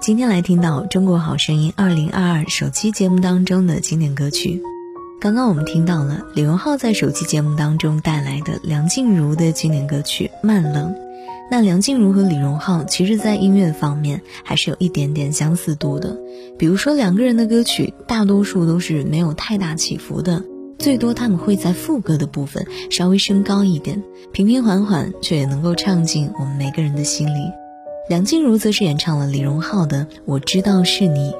今天来听到《中国好声音》二零二二首期节目当中的经典歌曲。刚刚我们听到了李荣浩在首期节目当中带来的梁静茹的经典歌曲《慢冷》。那梁静茹和李荣浩其实，在音乐方面还是有一点点相似度的。比如说，两个人的歌曲大多数都是没有太大起伏的，最多他们会在副歌的部分稍微升高一点，平平缓缓，却也能够唱进我们每个人的心里。梁静茹则是演唱了李荣浩的《我知道是你》，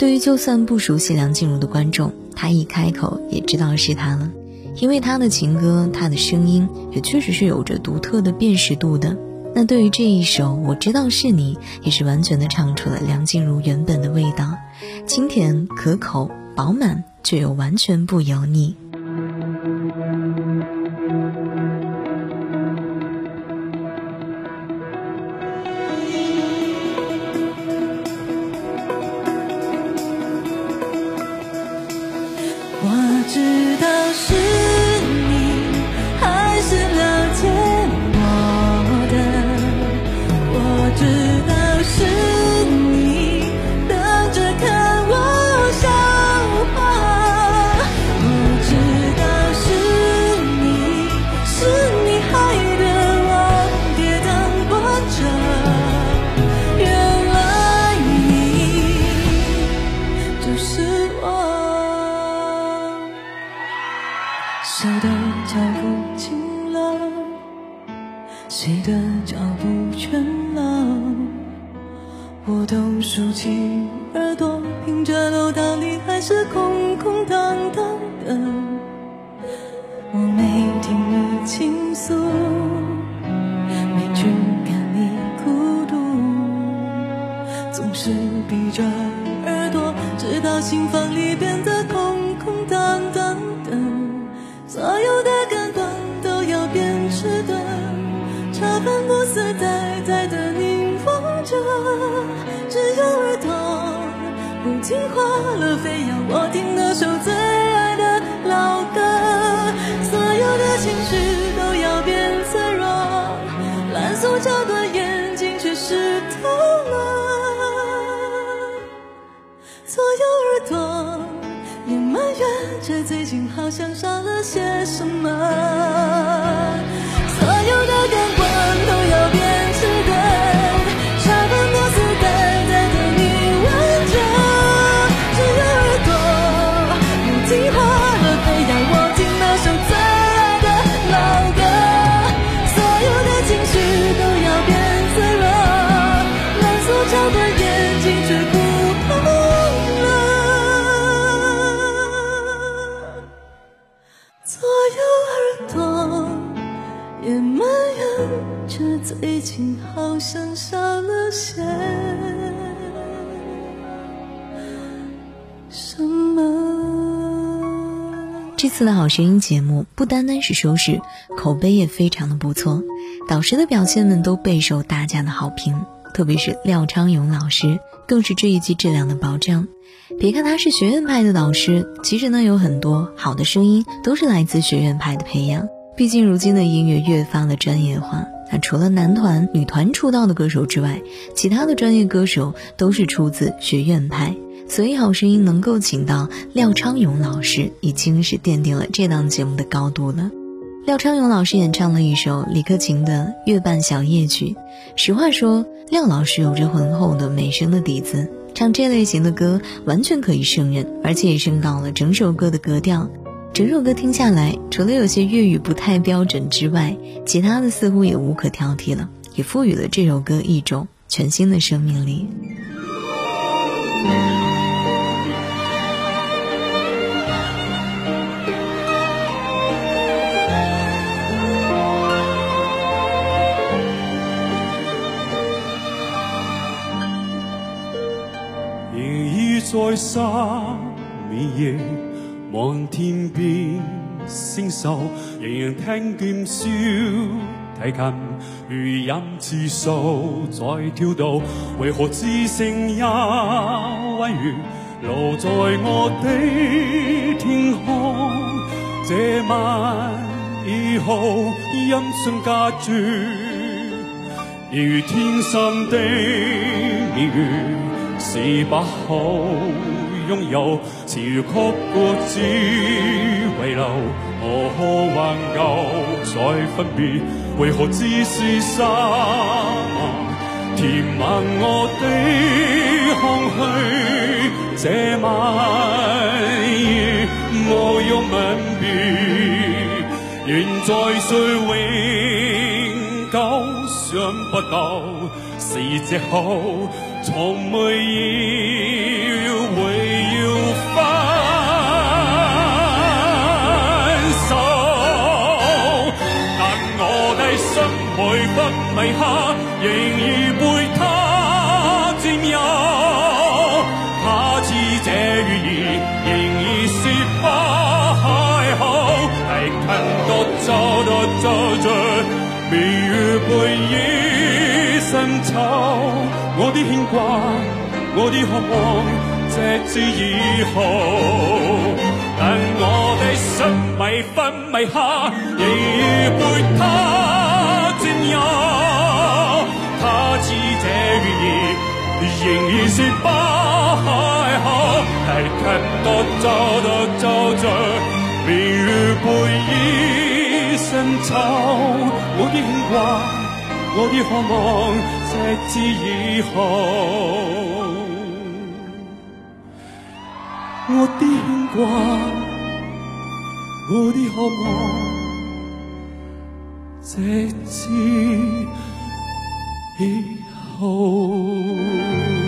对于就算不熟悉梁静茹的观众，他一开口也知道是她了，因为她的情歌，她的声音也确实是有着独特的辨识度的。那对于这一首《我知道是你》，也是完全的唱出了梁静茹原本的味道，清甜可口、饱满，却又完全不油腻。谁的脚步轻了？谁的脚步倦了？我都竖起耳朵，听着楼道里还是空空荡荡的。我没听你倾诉，没驱赶你孤独，总是闭着耳朵，直到心房里变得非要我听那首最爱的老歌。所有的情绪都要变脆弱，烂塑胶的眼睛却湿透了。所有耳朵也埋怨着，最近好像少了些什么。最近好像少了些什么。这次的好声音节目不单单是收视，口碑也非常的不错，导师的表现们都备受大家的好评，特别是廖昌永老师，更是这一季质量的保障。别看他是学院派的导师，其实呢有很多好的声音都是来自学院派的培养。毕竟如今的音乐越发的专业化。那除了男团、女团出道的歌手之外，其他的专业歌手都是出自学院派，所以《好声音》能够请到廖昌永老师，已经是奠定了这档节目的高度了。廖昌永老师演唱了一首李克勤的《月半小夜曲》，实话说，廖老师有着浑厚的美声的底子，唱这类型的歌完全可以胜任，而且也升高了整首歌的格调。整首歌听下来，除了有些粤语不太标准之外，其他的似乎也无可挑剔了，也赋予了这首歌一种全新的生命力。在三面夜望天边星宿，仍然听见小提琴如音？似数在跳动，为何只剩一弯月留在我的天空？这晚以后音？讯隔绝，如天生的明月。是不好拥有，潮曲过只遗留，何可挽救再分别？为何只是失望？填满我的空虚，这晚夜我要吻别，愿在睡永久，想不到是借口。从没要我的心每分每刻仍然被他占有。他知这雨儿仍然是不好，太近多走多走着，明月背影深秋。我的牵挂，我的渴望，直至以后，但我的心迷分迷下，仍然被他占有。他知这雨儿仍然是不好，太近多走多走着，明月背影深秋。我的牵挂，我的渴望。直至以后，我的牵挂，我的渴望，直至以后。